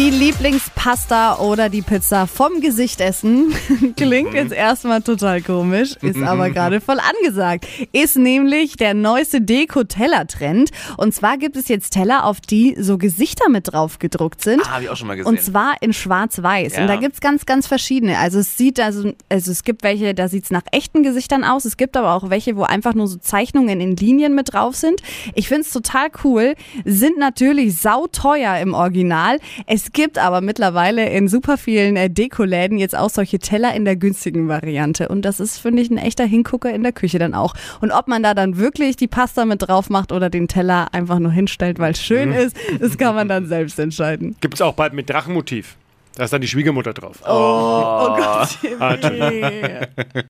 Die Lieblingspasta oder die Pizza vom Gesicht essen klingt jetzt erstmal total komisch, ist aber gerade voll angesagt. Ist nämlich der neueste Deko-Teller-Trend. Und zwar gibt es jetzt Teller, auf die so Gesichter mit drauf gedruckt sind. Ah, hab ich auch schon mal gesehen. Und zwar in schwarz-weiß. Ja. Und da gibt's ganz, ganz verschiedene. Also es sieht, also, also es gibt welche, da sieht's nach echten Gesichtern aus. Es gibt aber auch welche, wo einfach nur so Zeichnungen in Linien mit drauf sind. Ich find's total cool. Sind natürlich sauteuer im Original. Es gibt aber mittlerweile in super vielen äh, Dekoläden jetzt auch solche Teller in der günstigen Variante. Und das ist, finde ich, ein echter Hingucker in der Küche dann auch. Und ob man da dann wirklich die Pasta mit drauf macht oder den Teller einfach nur hinstellt, weil es schön ist, das kann man dann selbst entscheiden. Gibt es auch bald mit Drachenmotiv. Da ist dann die Schwiegermutter drauf. Oh Gott. Ah, nee.